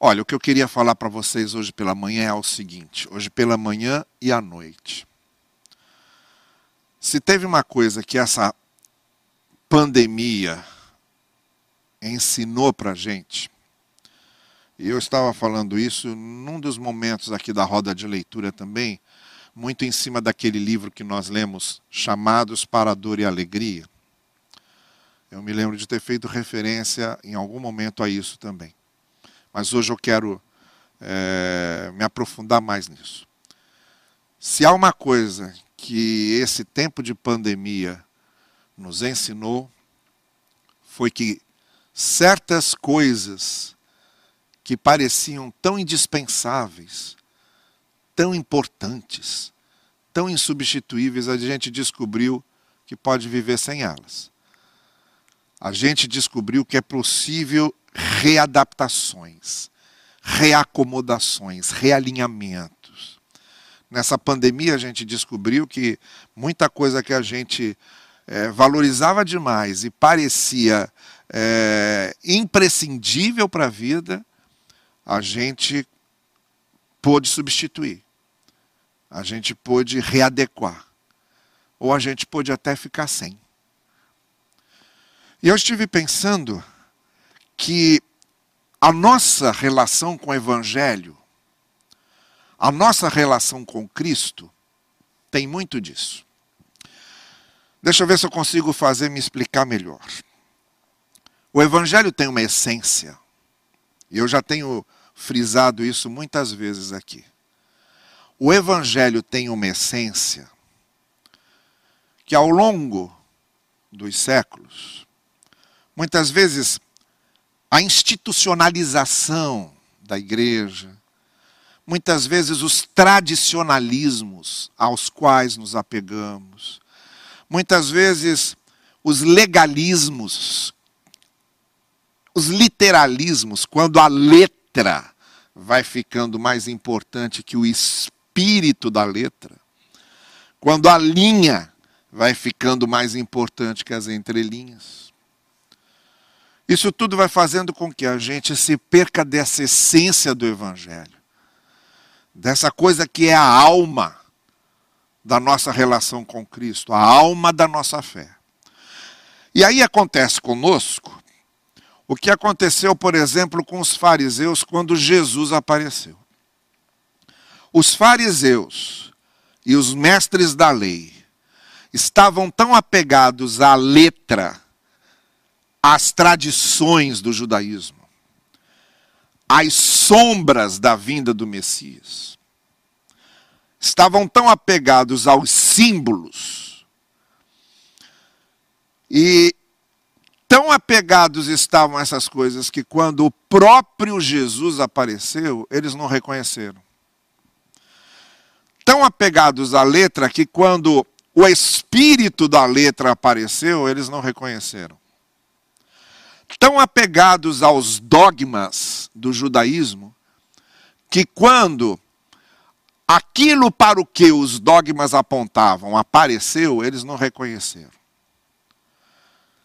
Olha, o que eu queria falar para vocês hoje pela manhã é o seguinte: hoje pela manhã e à noite. Se teve uma coisa que essa pandemia ensinou para a gente, e eu estava falando isso num dos momentos aqui da roda de leitura também, muito em cima daquele livro que nós lemos, Chamados para a Dor e a Alegria. Eu me lembro de ter feito referência em algum momento a isso também. Mas hoje eu quero é, me aprofundar mais nisso. Se há uma coisa que esse tempo de pandemia nos ensinou, foi que certas coisas que pareciam tão indispensáveis, tão importantes, tão insubstituíveis, a gente descobriu que pode viver sem elas. A gente descobriu que é possível readaptações, reacomodações, realinhamentos. Nessa pandemia, a gente descobriu que muita coisa que a gente é, valorizava demais e parecia é, imprescindível para a vida, a gente pôde substituir, a gente pôde readequar, ou a gente pôde até ficar sem. E eu estive pensando que a nossa relação com o Evangelho, a nossa relação com Cristo, tem muito disso. Deixa eu ver se eu consigo fazer me explicar melhor. O Evangelho tem uma essência, e eu já tenho frisado isso muitas vezes aqui. O Evangelho tem uma essência que ao longo dos séculos, muitas vezes a institucionalização da igreja, muitas vezes os tradicionalismos aos quais nos apegamos, muitas vezes os legalismos, os literalismos, quando a letra vai ficando mais importante que o espírito da letra, quando a linha vai ficando mais importante que as entrelinhas. Isso tudo vai fazendo com que a gente se perca dessa essência do Evangelho, dessa coisa que é a alma da nossa relação com Cristo, a alma da nossa fé. E aí acontece conosco o que aconteceu, por exemplo, com os fariseus quando Jesus apareceu. Os fariseus e os mestres da lei estavam tão apegados à letra as tradições do judaísmo, as sombras da vinda do Messias. Estavam tão apegados aos símbolos e tão apegados estavam essas coisas que quando o próprio Jesus apareceu, eles não reconheceram. Tão apegados à letra que quando o espírito da letra apareceu, eles não reconheceram tão apegados aos dogmas do judaísmo que quando aquilo para o que os dogmas apontavam apareceu, eles não reconheceram.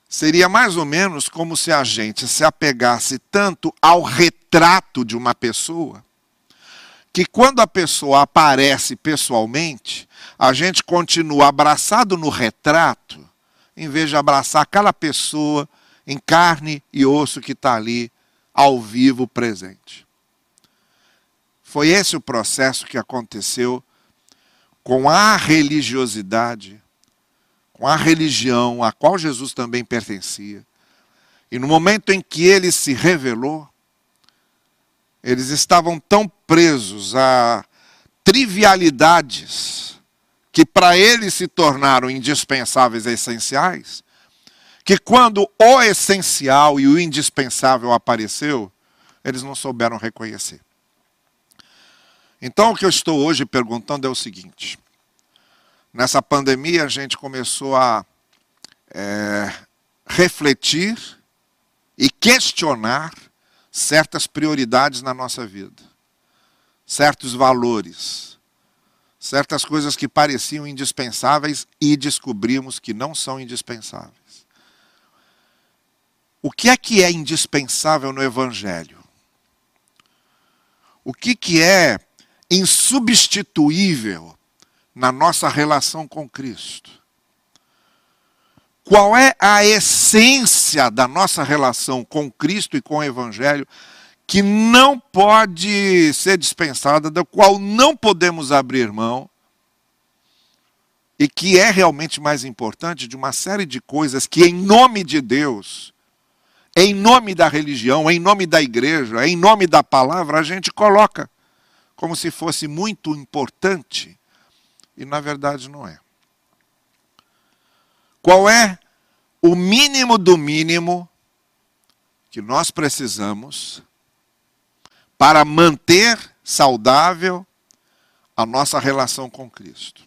Seria mais ou menos como se a gente se apegasse tanto ao retrato de uma pessoa, que quando a pessoa aparece pessoalmente, a gente continua abraçado no retrato, em vez de abraçar aquela pessoa em carne e osso que está ali, ao vivo, presente. Foi esse o processo que aconteceu com a religiosidade, com a religião a qual Jesus também pertencia. E no momento em que ele se revelou, eles estavam tão presos a trivialidades que para eles se tornaram indispensáveis e essenciais, que quando o essencial e o indispensável apareceu, eles não souberam reconhecer. Então, o que eu estou hoje perguntando é o seguinte: nessa pandemia, a gente começou a é, refletir e questionar certas prioridades na nossa vida, certos valores, certas coisas que pareciam indispensáveis e descobrimos que não são indispensáveis. O que é que é indispensável no Evangelho? O que, que é insubstituível na nossa relação com Cristo? Qual é a essência da nossa relação com Cristo e com o Evangelho que não pode ser dispensada, da qual não podemos abrir mão, e que é realmente mais importante de uma série de coisas que, em nome de Deus, em nome da religião, em nome da igreja, em nome da palavra, a gente coloca como se fosse muito importante e na verdade não é. Qual é o mínimo do mínimo que nós precisamos para manter saudável a nossa relação com Cristo?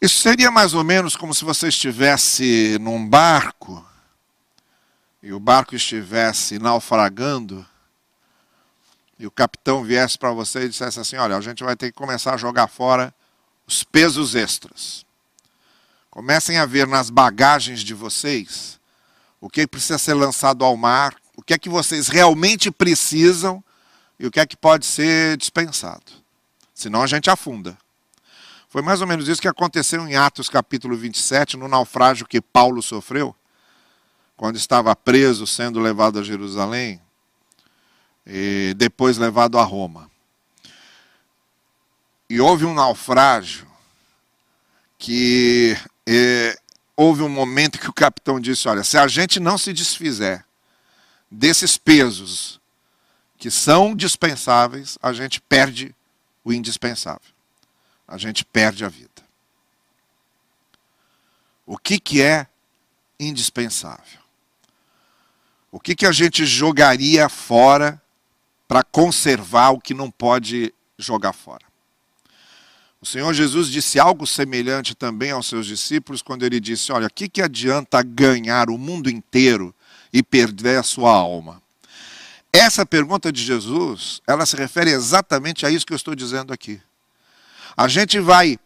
Isso seria mais ou menos como se você estivesse num barco e o barco estivesse naufragando e o capitão viesse para você e dissesse assim: Olha, a gente vai ter que começar a jogar fora os pesos extras. Comecem a ver nas bagagens de vocês o que precisa ser lançado ao mar, o que é que vocês realmente precisam e o que é que pode ser dispensado. Senão a gente afunda. Foi mais ou menos isso que aconteceu em Atos capítulo 27, no naufrágio que Paulo sofreu, quando estava preso, sendo levado a Jerusalém e depois levado a Roma. E houve um naufrágio que houve um momento que o capitão disse: Olha, se a gente não se desfizer desses pesos que são dispensáveis, a gente perde o indispensável. A gente perde a vida. O que, que é indispensável? O que, que a gente jogaria fora para conservar o que não pode jogar fora. O Senhor Jesus disse algo semelhante também aos seus discípulos quando ele disse: Olha, o que, que adianta ganhar o mundo inteiro e perder a sua alma? Essa pergunta de Jesus, ela se refere exatamente a isso que eu estou dizendo aqui. A gente vai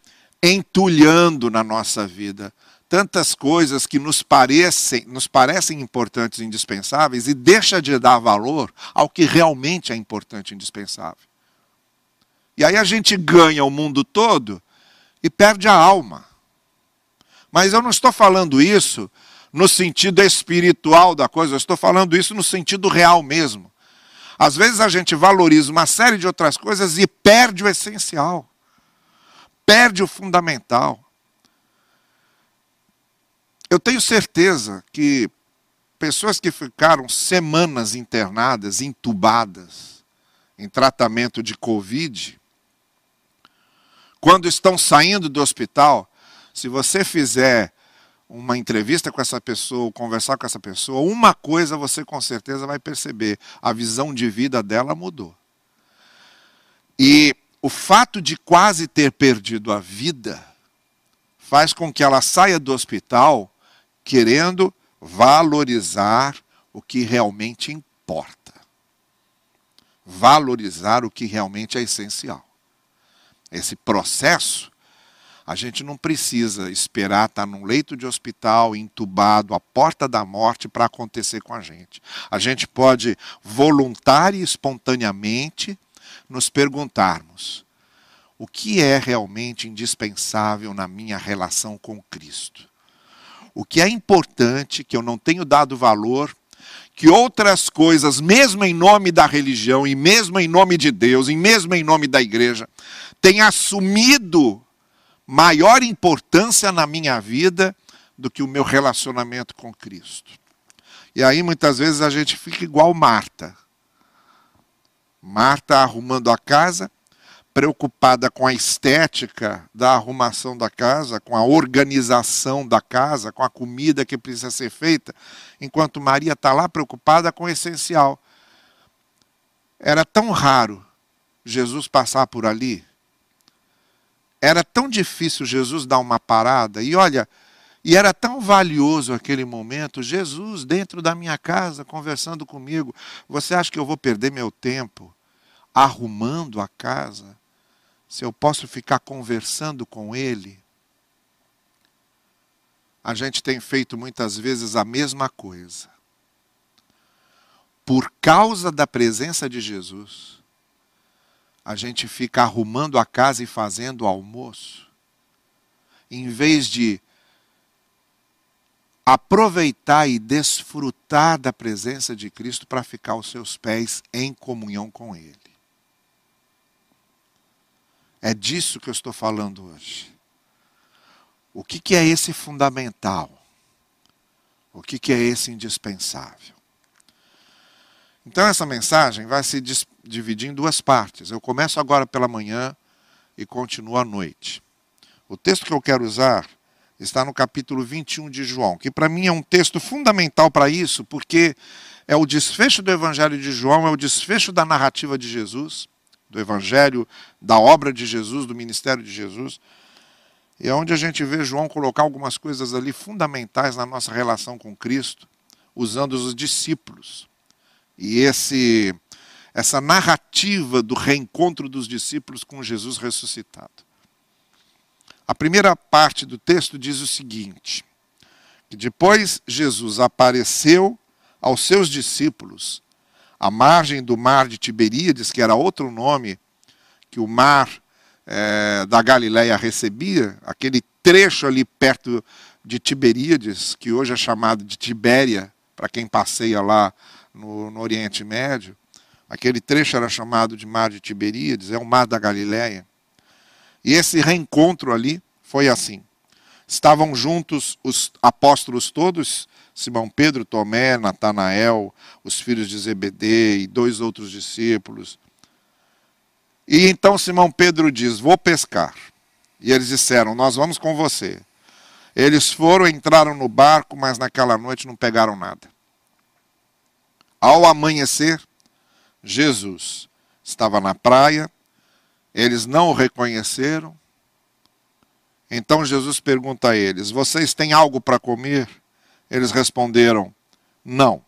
entulhando na nossa vida tantas coisas que nos parecem, nos parecem importantes e indispensáveis e deixa de dar valor ao que realmente é importante e indispensável. E aí a gente ganha o mundo todo e perde a alma. Mas eu não estou falando isso no sentido espiritual da coisa, eu estou falando isso no sentido real mesmo. Às vezes a gente valoriza uma série de outras coisas e perde o essencial, perde o fundamental. Eu tenho certeza que pessoas que ficaram semanas internadas, entubadas, em tratamento de Covid, quando estão saindo do hospital, se você fizer uma entrevista com essa pessoa, conversar com essa pessoa, uma coisa você com certeza vai perceber: a visão de vida dela mudou. E o fato de quase ter perdido a vida faz com que ela saia do hospital querendo valorizar o que realmente importa. Valorizar o que realmente é essencial. Esse processo, a gente não precisa esperar estar num leito de hospital, entubado, à porta da morte para acontecer com a gente. A gente pode voluntária e espontaneamente nos perguntarmos: o que é realmente indispensável na minha relação com Cristo? O que é importante, que eu não tenho dado valor, que outras coisas, mesmo em nome da religião, e mesmo em nome de Deus, e mesmo em nome da igreja, têm assumido maior importância na minha vida do que o meu relacionamento com Cristo. E aí muitas vezes a gente fica igual Marta. Marta arrumando a casa, preocupada com a estética da arrumação da casa, com a organização da casa, com a comida que precisa ser feita, enquanto Maria está lá preocupada com o essencial. Era tão raro Jesus passar por ali, era tão difícil Jesus dar uma parada, e olha, e era tão valioso aquele momento, Jesus dentro da minha casa conversando comigo. Você acha que eu vou perder meu tempo arrumando a casa? Se eu posso ficar conversando com Ele, a gente tem feito muitas vezes a mesma coisa. por causa da presença de Jesus, a gente fica arrumando a casa e fazendo o almoço, em vez de aproveitar e desfrutar da presença de Cristo para ficar aos seus pés em comunhão com Ele. É disso que eu estou falando hoje. O que, que é esse fundamental? O que, que é esse indispensável? Então, essa mensagem vai se dividir em duas partes. Eu começo agora pela manhã e continuo à noite. O texto que eu quero usar está no capítulo 21 de João, que para mim é um texto fundamental para isso, porque é o desfecho do Evangelho de João, é o desfecho da narrativa de Jesus, do Evangelho, da obra de Jesus, do ministério de Jesus. E é onde a gente vê João colocar algumas coisas ali fundamentais na nossa relação com Cristo, usando os discípulos. E esse essa narrativa do reencontro dos discípulos com Jesus ressuscitado. A primeira parte do texto diz o seguinte: que depois Jesus apareceu aos seus discípulos à margem do mar de Tiberíades, que era outro nome que o mar é, da Galileia recebia, aquele trecho ali perto de Tiberíades, que hoje é chamado de Tibéria, para quem passeia lá no, no, Oriente Médio. Aquele trecho era chamado de Mar de Tiberíades, é o Mar da Galileia. E esse reencontro ali foi assim. Estavam juntos os apóstolos todos, Simão Pedro, Tomé, Natanael, os filhos de Zebedeu e dois outros discípulos. E então Simão Pedro diz: Vou pescar. E eles disseram: Nós vamos com você. Eles foram, entraram no barco, mas naquela noite não pegaram nada. Ao amanhecer, Jesus estava na praia, eles não o reconheceram. Então Jesus pergunta a eles: Vocês têm algo para comer? Eles responderam: Não.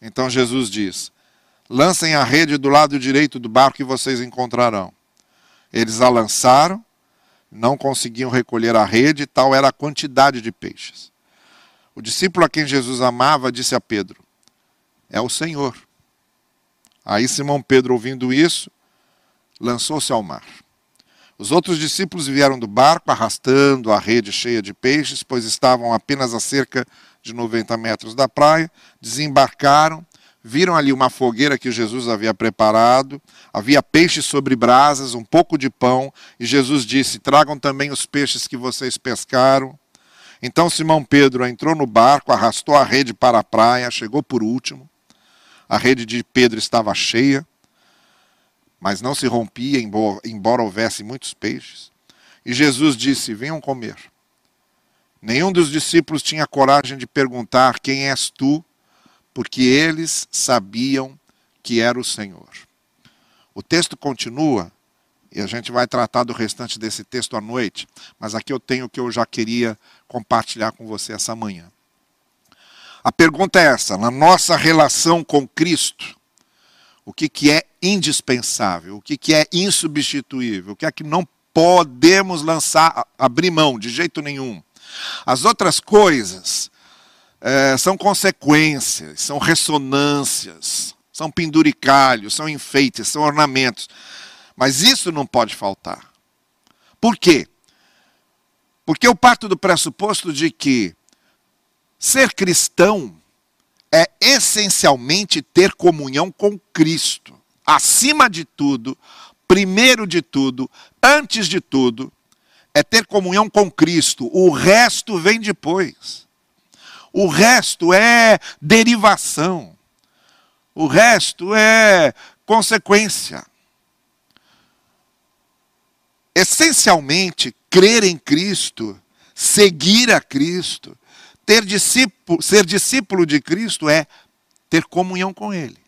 Então Jesus diz: Lancem a rede do lado direito do barco e vocês encontrarão. Eles a lançaram, não conseguiam recolher a rede, tal era a quantidade de peixes. O discípulo a quem Jesus amava disse a Pedro: É o Senhor. Aí Simão Pedro, ouvindo isso, lançou-se ao mar. Os outros discípulos vieram do barco arrastando a rede cheia de peixes, pois estavam apenas a cerca de 90 metros da praia, desembarcaram, viram ali uma fogueira que Jesus havia preparado, havia peixes sobre brasas, um pouco de pão, e Jesus disse: Tragam também os peixes que vocês pescaram. Então Simão Pedro entrou no barco, arrastou a rede para a praia, chegou por último. A rede de Pedro estava cheia, mas não se rompia, embora houvesse muitos peixes. E Jesus disse: Venham comer. Nenhum dos discípulos tinha coragem de perguntar: Quem és tu? Porque eles sabiam que era o Senhor. O texto continua, e a gente vai tratar do restante desse texto à noite, mas aqui eu tenho o que eu já queria compartilhar com você essa manhã. A pergunta é essa: na nossa relação com Cristo, o que, que é indispensável, o que, que é insubstituível, o que é que não podemos lançar, abrir mão de jeito nenhum. As outras coisas é, são consequências, são ressonâncias, são penduricalhos, são enfeites, são ornamentos. Mas isso não pode faltar. Por quê? Porque eu parto do pressuposto de que ser cristão é essencialmente ter comunhão com Cristo. Acima de tudo, primeiro de tudo, antes de tudo, é ter comunhão com Cristo. O resto vem depois. O resto é derivação. O resto é consequência. Essencialmente, crer em Cristo, seguir a Cristo, ter discípulo, ser discípulo de Cristo é ter comunhão com Ele.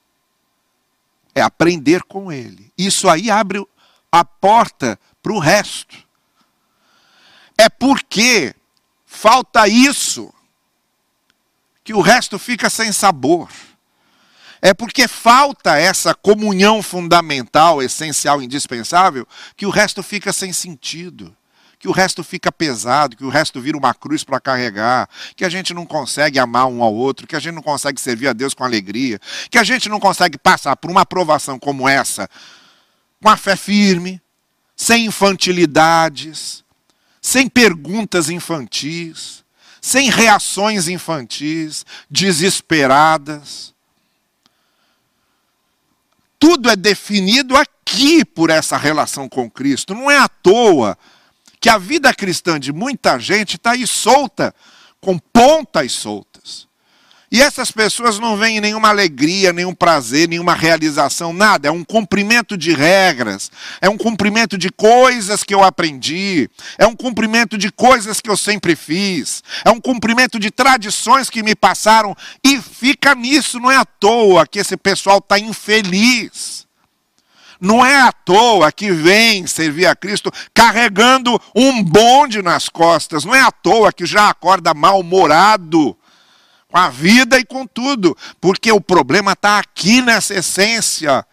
É aprender com Ele. Isso aí abre a porta para o resto. É porque falta isso que o resto fica sem sabor. É porque falta essa comunhão fundamental, essencial, indispensável, que o resto fica sem sentido que o resto fica pesado, que o resto vira uma cruz para carregar, que a gente não consegue amar um ao outro, que a gente não consegue servir a Deus com alegria, que a gente não consegue passar por uma aprovação como essa com a fé firme, sem infantilidades, sem perguntas infantis, sem reações infantis, desesperadas. Tudo é definido aqui por essa relação com Cristo. Não é à toa que a vida cristã de muita gente está aí solta, com pontas soltas. E essas pessoas não veem nenhuma alegria, nenhum prazer, nenhuma realização, nada. É um cumprimento de regras, é um cumprimento de coisas que eu aprendi, é um cumprimento de coisas que eu sempre fiz, é um cumprimento de tradições que me passaram e fica nisso. Não é à toa que esse pessoal está infeliz. Não é à toa que vem servir a Cristo carregando um bonde nas costas. Não é à toa que já acorda mal-humorado com a vida e com tudo, porque o problema está aqui nessa essência.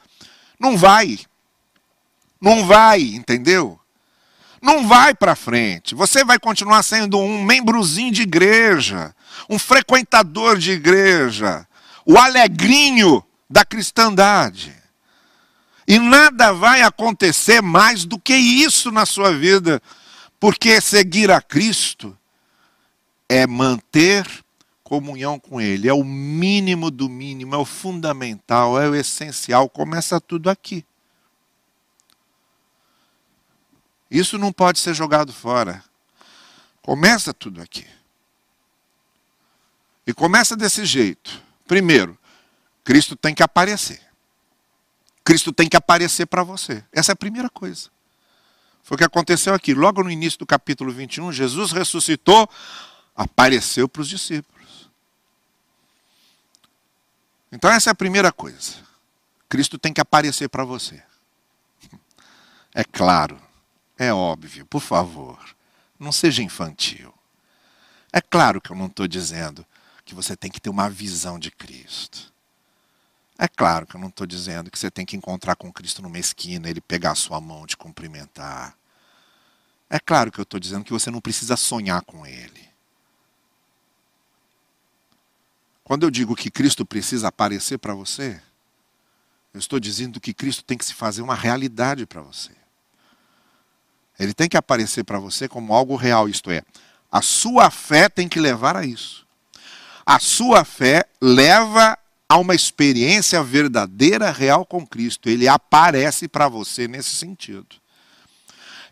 Não vai. Não vai, entendeu? Não vai para frente. Você vai continuar sendo um membrozinho de igreja, um frequentador de igreja, o alegrinho da cristandade. E nada vai acontecer mais do que isso na sua vida, porque seguir a Cristo é manter comunhão com Ele. É o mínimo do mínimo, é o fundamental, é o essencial. Começa tudo aqui. Isso não pode ser jogado fora. Começa tudo aqui. E começa desse jeito. Primeiro, Cristo tem que aparecer. Cristo tem que aparecer para você. Essa é a primeira coisa. Foi o que aconteceu aqui. Logo no início do capítulo 21, Jesus ressuscitou, apareceu para os discípulos. Então, essa é a primeira coisa. Cristo tem que aparecer para você. É claro, é óbvio, por favor, não seja infantil. É claro que eu não estou dizendo que você tem que ter uma visão de Cristo. É claro que eu não estou dizendo que você tem que encontrar com Cristo numa esquina, ele pegar a sua mão, te cumprimentar. É claro que eu estou dizendo que você não precisa sonhar com ele. Quando eu digo que Cristo precisa aparecer para você, eu estou dizendo que Cristo tem que se fazer uma realidade para você. Ele tem que aparecer para você como algo real, isto é, a sua fé tem que levar a isso. A sua fé leva a uma experiência verdadeira, real com Cristo. Ele aparece para você nesse sentido.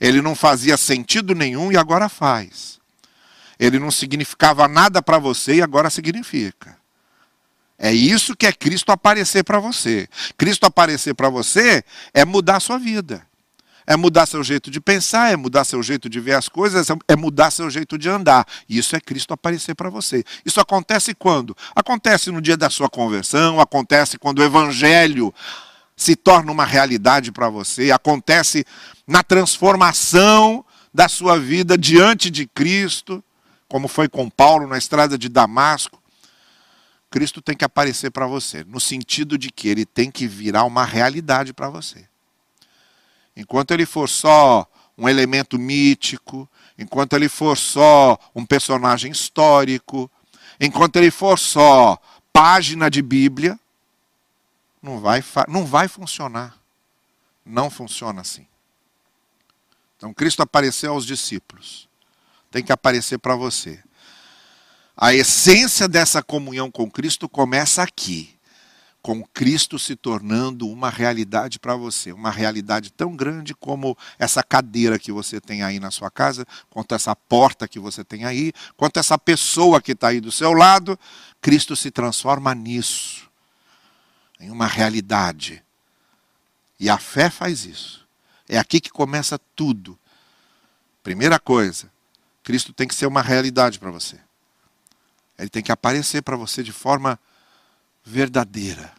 Ele não fazia sentido nenhum e agora faz. Ele não significava nada para você e agora significa. É isso que é Cristo aparecer para você. Cristo aparecer para você é mudar a sua vida. É mudar seu jeito de pensar, é mudar seu jeito de ver as coisas, é mudar seu jeito de andar. Isso é Cristo aparecer para você. Isso acontece quando? Acontece no dia da sua conversão, acontece quando o evangelho se torna uma realidade para você, acontece na transformação da sua vida diante de Cristo, como foi com Paulo na estrada de Damasco. Cristo tem que aparecer para você, no sentido de que ele tem que virar uma realidade para você. Enquanto ele for só um elemento mítico, enquanto ele for só um personagem histórico, enquanto ele for só página de Bíblia, não vai, não vai funcionar. Não funciona assim. Então, Cristo apareceu aos discípulos. Tem que aparecer para você. A essência dessa comunhão com Cristo começa aqui, com Cristo se tornando uma realidade para você, uma realidade tão grande como essa cadeira que você tem aí na sua casa, quanto essa porta que você tem aí, quanto essa pessoa que está aí do seu lado. Cristo se transforma nisso, em uma realidade. E a fé faz isso. É aqui que começa tudo. Primeira coisa, Cristo tem que ser uma realidade para você. Ele tem que aparecer para você de forma verdadeira.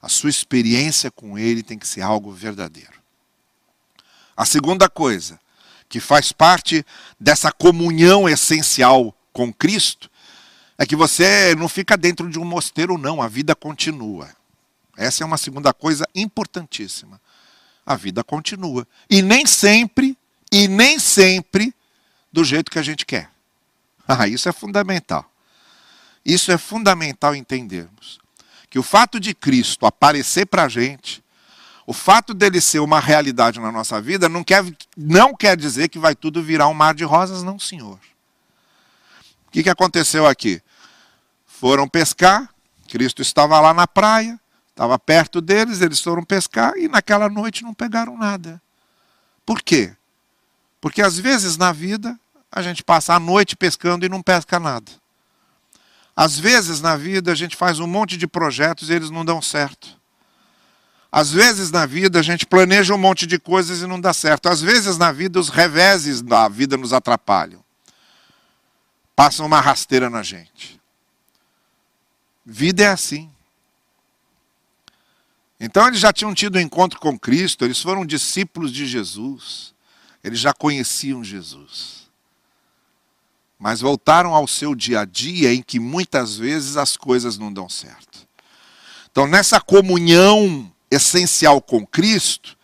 A sua experiência com ele tem que ser algo verdadeiro. A segunda coisa, que faz parte dessa comunhão essencial com Cristo, é que você não fica dentro de um mosteiro, não, a vida continua. Essa é uma segunda coisa importantíssima. A vida continua. E nem sempre, e nem sempre do jeito que a gente quer. Ah, isso é fundamental. Isso é fundamental entendermos. Que o fato de Cristo aparecer para a gente, o fato dele ser uma realidade na nossa vida, não quer, não quer dizer que vai tudo virar um mar de rosas, não, senhor. O que, que aconteceu aqui? Foram pescar, Cristo estava lá na praia, estava perto deles, eles foram pescar e naquela noite não pegaram nada. Por quê? Porque às vezes na vida a gente passa a noite pescando e não pesca nada. Às vezes na vida a gente faz um monte de projetos e eles não dão certo. Às vezes na vida a gente planeja um monte de coisas e não dá certo. Às vezes na vida os reveses da vida nos atrapalham. Passam uma rasteira na gente. Vida é assim. Então eles já tinham tido um encontro com Cristo, eles foram discípulos de Jesus, eles já conheciam Jesus. Mas voltaram ao seu dia a dia em que muitas vezes as coisas não dão certo. Então, nessa comunhão essencial com Cristo,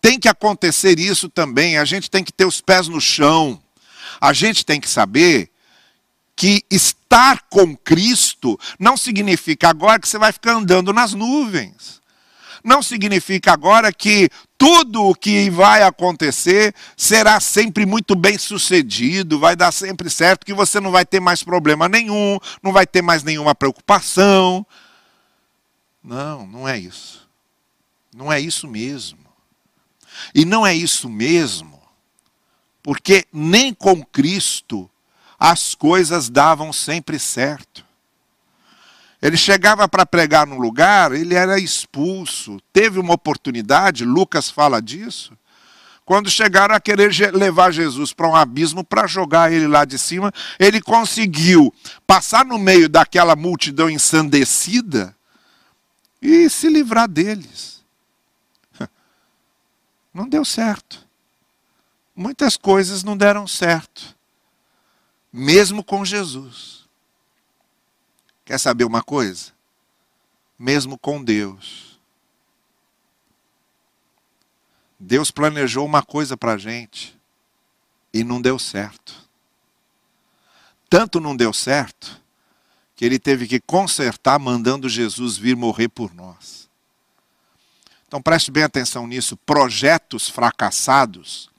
tem que acontecer isso também. A gente tem que ter os pés no chão. A gente tem que saber que estar com Cristo não significa agora que você vai ficar andando nas nuvens. Não significa agora que tudo o que vai acontecer será sempre muito bem sucedido, vai dar sempre certo, que você não vai ter mais problema nenhum, não vai ter mais nenhuma preocupação. Não, não é isso. Não é isso mesmo. E não é isso mesmo, porque nem com Cristo as coisas davam sempre certo. Ele chegava para pregar no lugar, ele era expulso. Teve uma oportunidade, Lucas fala disso, quando chegaram a querer levar Jesus para um abismo para jogar ele lá de cima, ele conseguiu passar no meio daquela multidão ensandecida e se livrar deles. Não deu certo. Muitas coisas não deram certo mesmo com Jesus. Quer saber uma coisa? Mesmo com Deus. Deus planejou uma coisa para a gente e não deu certo. Tanto não deu certo que ele teve que consertar mandando Jesus vir morrer por nós. Então preste bem atenção nisso. Projetos fracassados,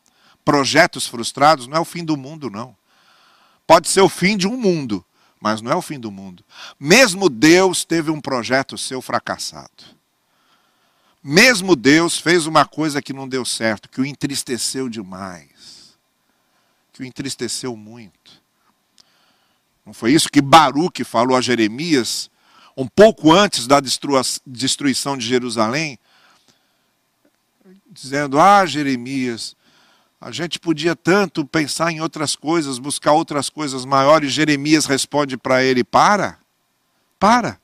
projetos frustrados, não é o fim do mundo, não. Pode ser o fim de um mundo, mas não é o fim do mundo. Mesmo Deus teve um projeto seu fracassado. Mesmo Deus fez uma coisa que não deu certo, que o entristeceu demais. Que o entristeceu muito. Não foi isso que Baruque falou a Jeremias, um pouco antes da destruição de Jerusalém? Dizendo: Ah, Jeremias, a gente podia tanto pensar em outras coisas, buscar outras coisas maiores. Jeremias responde para ele: para, para.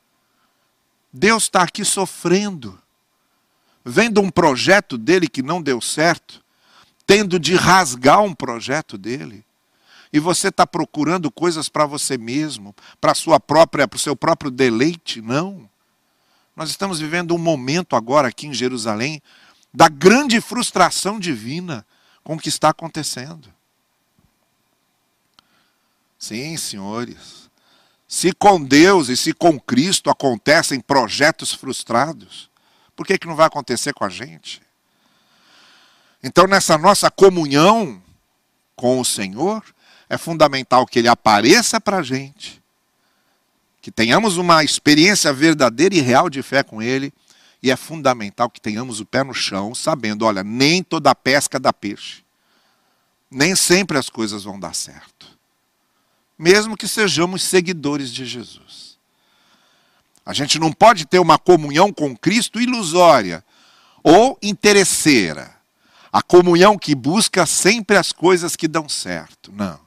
Deus está aqui sofrendo, vendo um projeto dele que não deu certo, tendo de rasgar um projeto dele. E você está procurando coisas para você mesmo, para sua própria, para o seu próprio deleite? Não. Nós estamos vivendo um momento agora aqui em Jerusalém da grande frustração divina com o que está acontecendo. Sim, senhores. Se com Deus e se com Cristo acontecem projetos frustrados, por que, que não vai acontecer com a gente? Então, nessa nossa comunhão com o Senhor, é fundamental que Ele apareça para a gente, que tenhamos uma experiência verdadeira e real de fé com Ele, e é fundamental que tenhamos o pé no chão, sabendo, olha, nem toda pesca dá peixe. Nem sempre as coisas vão dar certo. Mesmo que sejamos seguidores de Jesus. A gente não pode ter uma comunhão com Cristo ilusória ou interesseira. A comunhão que busca sempre as coisas que dão certo. Não.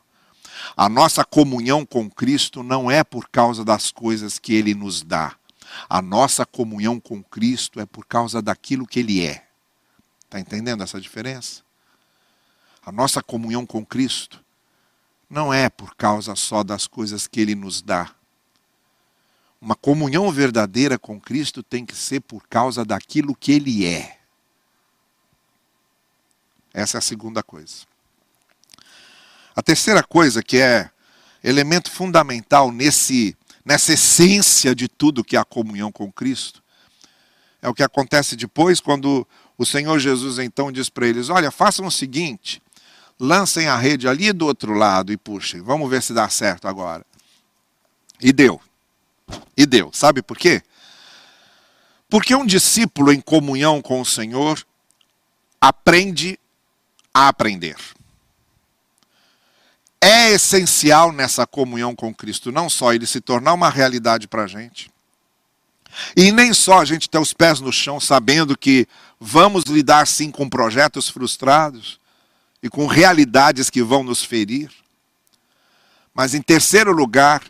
A nossa comunhão com Cristo não é por causa das coisas que Ele nos dá a nossa comunhão com Cristo é por causa daquilo que Ele é. Está entendendo essa diferença? A nossa comunhão com Cristo não é por causa só das coisas que Ele nos dá. Uma comunhão verdadeira com Cristo tem que ser por causa daquilo que Ele é. Essa é a segunda coisa. A terceira coisa que é elemento fundamental nesse, nessa essência de tudo que é a comunhão com Cristo é o que acontece depois quando o Senhor Jesus então diz para eles: Olha, façam o seguinte, lancem a rede ali do outro lado e puxem, vamos ver se dá certo agora. E deu. E deu. Sabe por quê? Porque um discípulo em comunhão com o Senhor aprende a aprender. É essencial nessa comunhão com Cristo, não só ele se tornar uma realidade para a gente, e nem só a gente ter os pés no chão sabendo que vamos lidar sim com projetos frustrados e com realidades que vão nos ferir. Mas em terceiro lugar,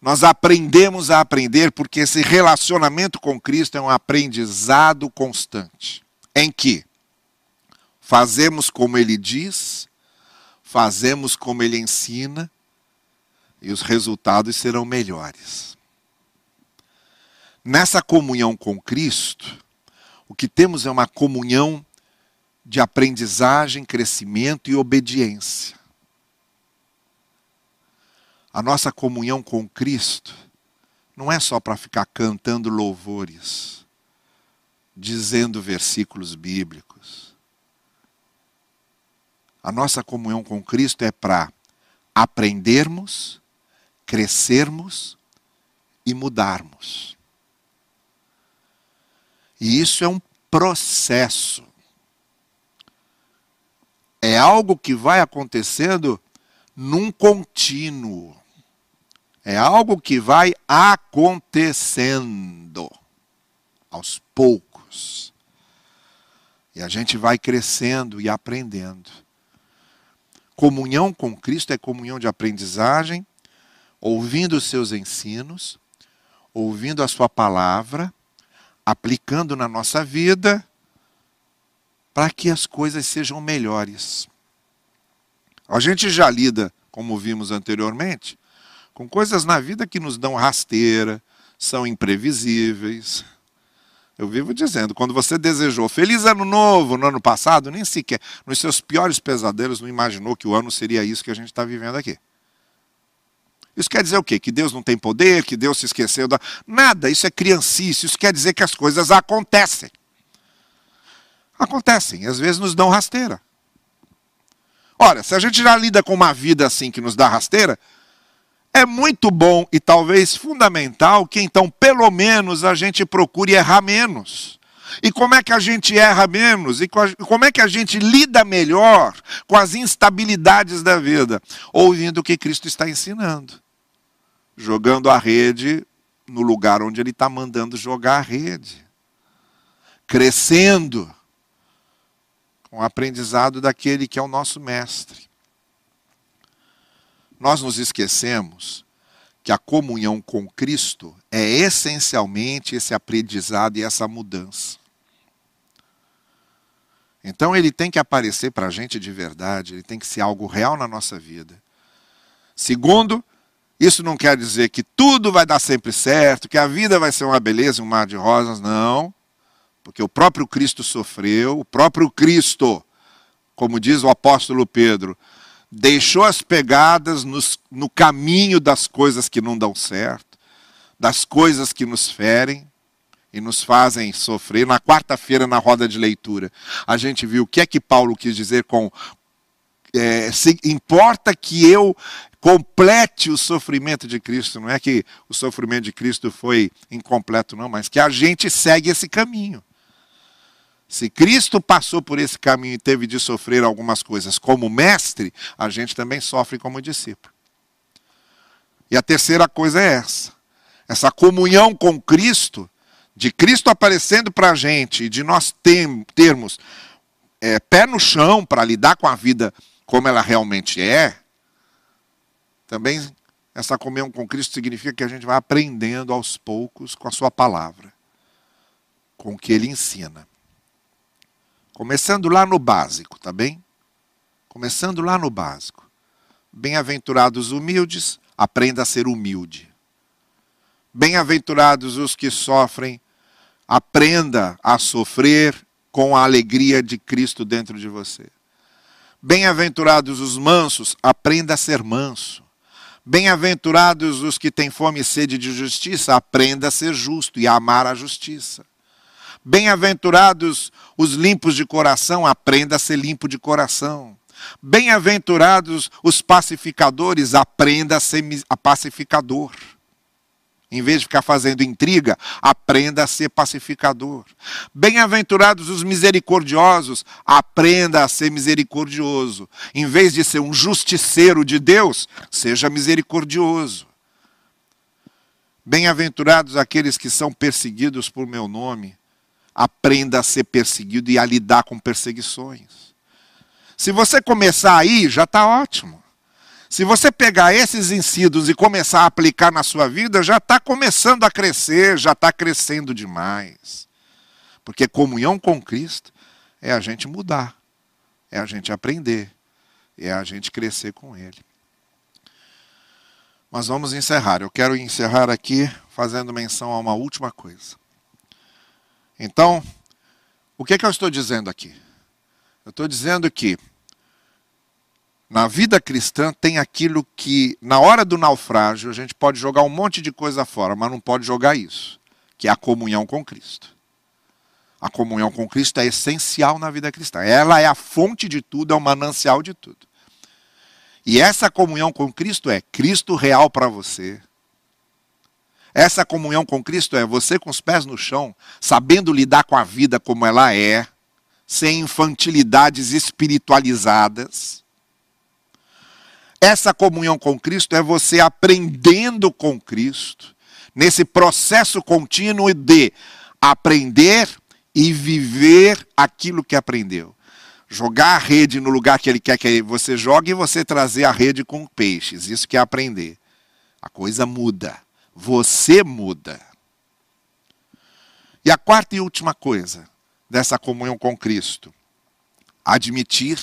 nós aprendemos a aprender porque esse relacionamento com Cristo é um aprendizado constante, em que fazemos como ele diz, fazemos como ele ensina e os resultados serão melhores. Nessa comunhão com Cristo, o que temos é uma comunhão de aprendizagem, crescimento e obediência. A nossa comunhão com Cristo não é só para ficar cantando louvores, dizendo versículos bíblicos. A nossa comunhão com Cristo é para aprendermos, crescermos e mudarmos. E isso é um processo. É algo que vai acontecendo num contínuo. É algo que vai acontecendo aos poucos. E a gente vai crescendo e aprendendo. Comunhão com Cristo é comunhão de aprendizagem, ouvindo os seus ensinos, ouvindo a sua palavra aplicando na nossa vida para que as coisas sejam melhores. A gente já lida, como vimos anteriormente, com coisas na vida que nos dão rasteira, são imprevisíveis. Eu vivo dizendo, quando você desejou feliz ano novo no ano passado, nem sequer, nos seus piores pesadelos, não imaginou que o ano seria isso que a gente está vivendo aqui. Isso quer dizer o quê? Que Deus não tem poder, que Deus se esqueceu da. Nada, isso é criancice, isso quer dizer que as coisas acontecem. Acontecem, às vezes nos dão rasteira. Ora, se a gente já lida com uma vida assim que nos dá rasteira, é muito bom e talvez fundamental que então, pelo menos, a gente procure errar menos. E como é que a gente erra menos? E como é que a gente lida melhor com as instabilidades da vida? Ouvindo o que Cristo está ensinando jogando a rede no lugar onde ele está mandando jogar a rede. Crescendo com o aprendizado daquele que é o nosso mestre. Nós nos esquecemos que a comunhão com Cristo é essencialmente esse aprendizado e essa mudança. Então ele tem que aparecer para a gente de verdade, ele tem que ser algo real na nossa vida. Segundo, isso não quer dizer que tudo vai dar sempre certo, que a vida vai ser uma beleza, um mar de rosas, não. Porque o próprio Cristo sofreu, o próprio Cristo, como diz o apóstolo Pedro, deixou as pegadas nos, no caminho das coisas que não dão certo, das coisas que nos ferem e nos fazem sofrer. Na quarta-feira, na roda de leitura, a gente viu o que é que Paulo quis dizer com. É, se, importa que eu complete o sofrimento de Cristo. Não é que o sofrimento de Cristo foi incompleto, não, mas que a gente segue esse caminho. Se Cristo passou por esse caminho e teve de sofrer algumas coisas como mestre, a gente também sofre como discípulo. E a terceira coisa é essa: essa comunhão com Cristo, de Cristo aparecendo para a gente e de nós termos é, pé no chão para lidar com a vida como ela realmente é, também essa comunhão com Cristo significa que a gente vai aprendendo aos poucos com a sua palavra, com o que ele ensina. Começando lá no básico, tá bem? Começando lá no básico. Bem-aventurados humildes, aprenda a ser humilde. Bem-aventurados os que sofrem, aprenda a sofrer com a alegria de Cristo dentro de você. Bem-aventurados os mansos, aprenda a ser manso. Bem-aventurados os que têm fome e sede de justiça, aprenda a ser justo e a amar a justiça. Bem-aventurados os limpos de coração, aprenda a ser limpo de coração. Bem-aventurados os pacificadores, aprenda a ser pacificador. Em vez de ficar fazendo intriga, aprenda a ser pacificador. Bem-aventurados os misericordiosos, aprenda a ser misericordioso. Em vez de ser um justiceiro de Deus, seja misericordioso. Bem-aventurados aqueles que são perseguidos por meu nome, aprenda a ser perseguido e a lidar com perseguições. Se você começar aí, já está ótimo. Se você pegar esses ensinos e começar a aplicar na sua vida, já está começando a crescer, já está crescendo demais. Porque comunhão com Cristo é a gente mudar, é a gente aprender, é a gente crescer com Ele. Mas vamos encerrar. Eu quero encerrar aqui fazendo menção a uma última coisa. Então, o que, é que eu estou dizendo aqui? Eu estou dizendo que na vida cristã tem aquilo que, na hora do naufrágio, a gente pode jogar um monte de coisa fora, mas não pode jogar isso, que é a comunhão com Cristo. A comunhão com Cristo é essencial na vida cristã. Ela é a fonte de tudo, é o manancial de tudo. E essa comunhão com Cristo é Cristo real para você. Essa comunhão com Cristo é você com os pés no chão, sabendo lidar com a vida como ela é, sem infantilidades espiritualizadas essa comunhão com Cristo é você aprendendo com Cristo, nesse processo contínuo de aprender e viver aquilo que aprendeu. Jogar a rede no lugar que ele quer que você jogue e você trazer a rede com peixes. Isso que é aprender. A coisa muda. Você muda. E a quarta e última coisa dessa comunhão com Cristo: admitir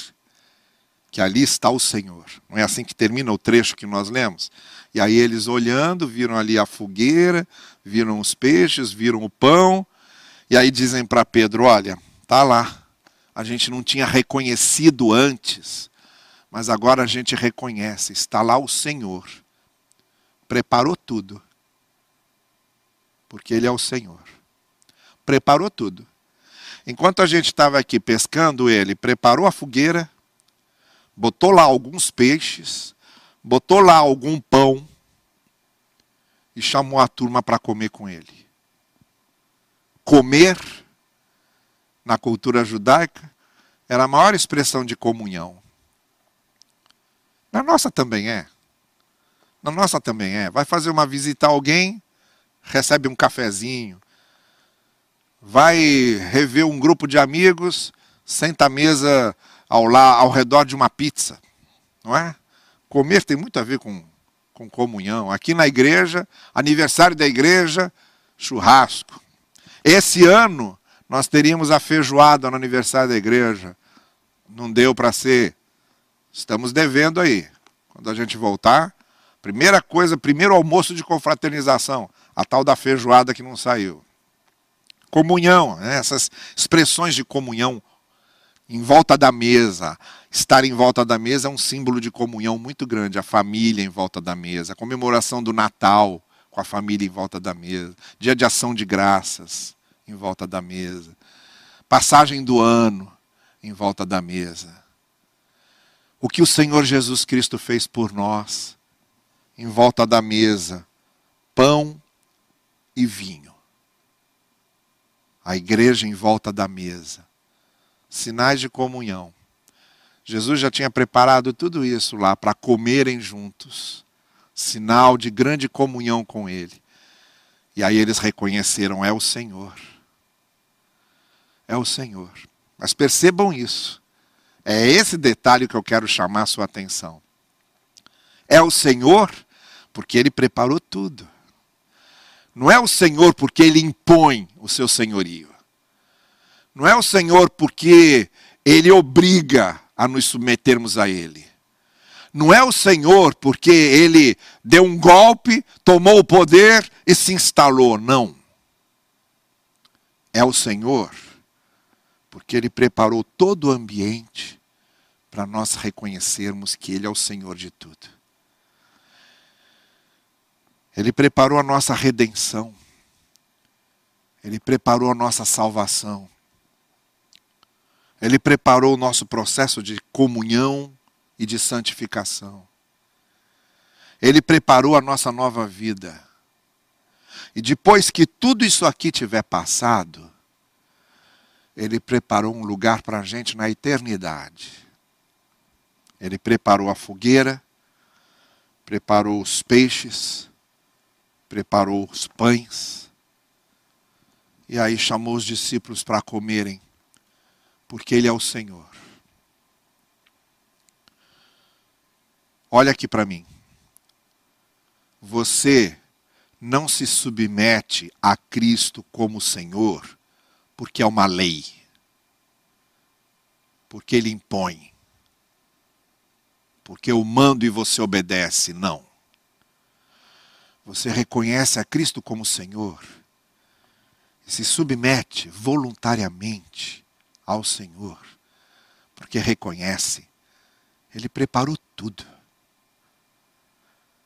que ali está o Senhor. Não é assim que termina o trecho que nós lemos? E aí eles olhando, viram ali a fogueira, viram os peixes, viram o pão, e aí dizem para Pedro: Olha, tá lá. A gente não tinha reconhecido antes, mas agora a gente reconhece, está lá o Senhor. Preparou tudo. Porque Ele é o Senhor. Preparou tudo. Enquanto a gente estava aqui pescando, ele preparou a fogueira, botou lá alguns peixes, botou lá algum pão e chamou a turma para comer com ele. Comer, na cultura judaica, era a maior expressão de comunhão. Na nossa também é. Na nossa também é. Vai fazer uma visita a alguém, recebe um cafezinho. Vai rever um grupo de amigos, senta à mesa ao, lá, ao redor de uma pizza, não é? Comer tem muito a ver com, com comunhão. Aqui na igreja, aniversário da igreja, churrasco. Esse ano nós teríamos a feijoada no aniversário da igreja. Não deu para ser. Estamos devendo aí. Quando a gente voltar, primeira coisa, primeiro almoço de confraternização, a tal da feijoada que não saiu. Comunhão, né? essas expressões de comunhão em volta da mesa. Estar em volta da mesa é um símbolo de comunhão muito grande. A família em volta da mesa, a comemoração do Natal com a família em volta da mesa, dia de ação de graças em volta da mesa, passagem do ano em volta da mesa. O que o Senhor Jesus Cristo fez por nós em volta da mesa, pão e vinho. A igreja em volta da mesa sinais de comunhão. Jesus já tinha preparado tudo isso lá para comerem juntos, sinal de grande comunhão com Ele. E aí eles reconheceram: é o Senhor. É o Senhor. Mas percebam isso. É esse detalhe que eu quero chamar a sua atenção. É o Senhor porque Ele preparou tudo. Não é o Senhor porque Ele impõe o seu senhorio. Não é o Senhor porque Ele obriga a nos submetermos a Ele. Não é o Senhor porque Ele deu um golpe, tomou o poder e se instalou. Não. É o Senhor porque Ele preparou todo o ambiente para nós reconhecermos que Ele é o Senhor de tudo. Ele preparou a nossa redenção. Ele preparou a nossa salvação. Ele preparou o nosso processo de comunhão e de santificação. Ele preparou a nossa nova vida. E depois que tudo isso aqui tiver passado, Ele preparou um lugar para a gente na eternidade. Ele preparou a fogueira, preparou os peixes, preparou os pães. E aí chamou os discípulos para comerem, porque Ele é o Senhor. Olha aqui para mim. Você não se submete a Cristo como Senhor porque é uma lei, porque Ele impõe, porque eu mando e você obedece. Não. Você reconhece a Cristo como Senhor e se submete voluntariamente ao Senhor, porque reconhece, Ele preparou tudo.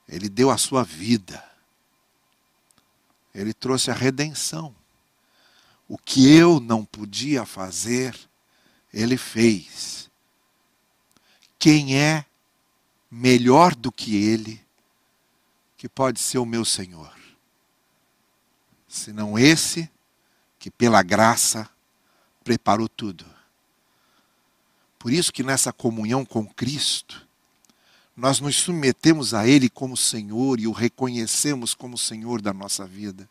Ele deu a sua vida. Ele trouxe a redenção. O que eu não podia fazer, ele fez. Quem é melhor do que ele que pode ser o meu Senhor? Senão esse que pela graça preparou tudo. Por isso que nessa comunhão com Cristo, nós nos submetemos a Ele como Senhor e o reconhecemos como Senhor da nossa vida.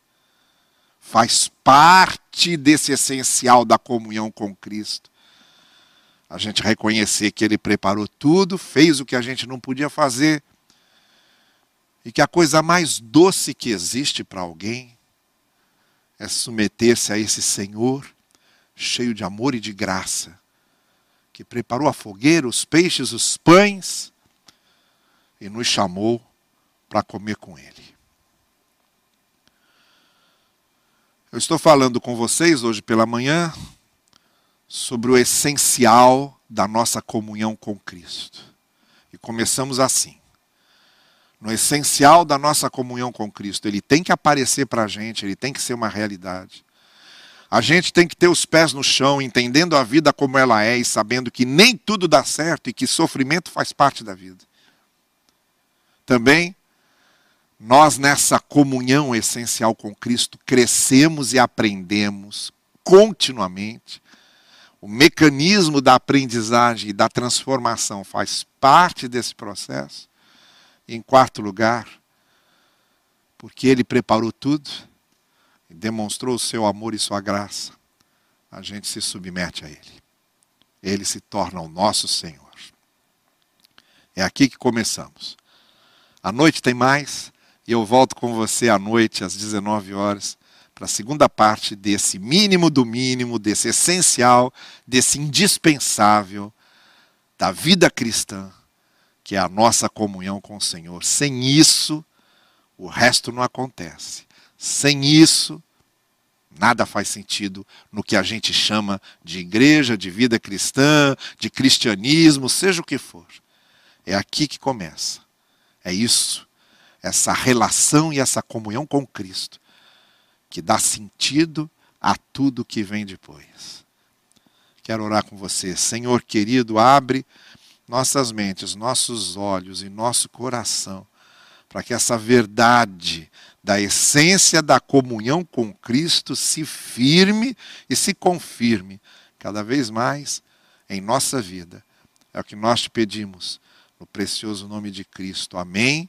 Faz parte desse essencial da comunhão com Cristo. A gente reconhecer que Ele preparou tudo, fez o que a gente não podia fazer, e que a coisa mais doce que existe para alguém é submeter-se a esse Senhor, cheio de amor e de graça, que preparou a fogueira, os peixes, os pães e nos chamou para comer com Ele. Eu estou falando com vocês hoje pela manhã sobre o essencial da nossa comunhão com Cristo. E começamos assim. No essencial da nossa comunhão com Cristo, ele tem que aparecer para a gente, ele tem que ser uma realidade. A gente tem que ter os pés no chão, entendendo a vida como ela é e sabendo que nem tudo dá certo e que sofrimento faz parte da vida. Também, nós nessa comunhão essencial com Cristo crescemos e aprendemos continuamente. O mecanismo da aprendizagem e da transformação faz parte desse processo. Em quarto lugar, porque Ele preparou tudo e demonstrou o seu amor e sua graça, a gente se submete a Ele. Ele se torna o nosso Senhor. É aqui que começamos. À noite tem mais, e eu volto com você à noite, às 19 horas, para a segunda parte desse mínimo do mínimo, desse essencial, desse indispensável da vida cristã, que é a nossa comunhão com o Senhor. Sem isso, o resto não acontece. Sem isso, nada faz sentido no que a gente chama de igreja, de vida cristã, de cristianismo, seja o que for. É aqui que começa. É isso, essa relação e essa comunhão com Cristo, que dá sentido a tudo que vem depois. Quero orar com você. Senhor querido, abre nossas mentes, nossos olhos e nosso coração, para que essa verdade da essência da comunhão com Cristo se firme e se confirme cada vez mais em nossa vida. É o que nós te pedimos no precioso nome de Cristo. Amém.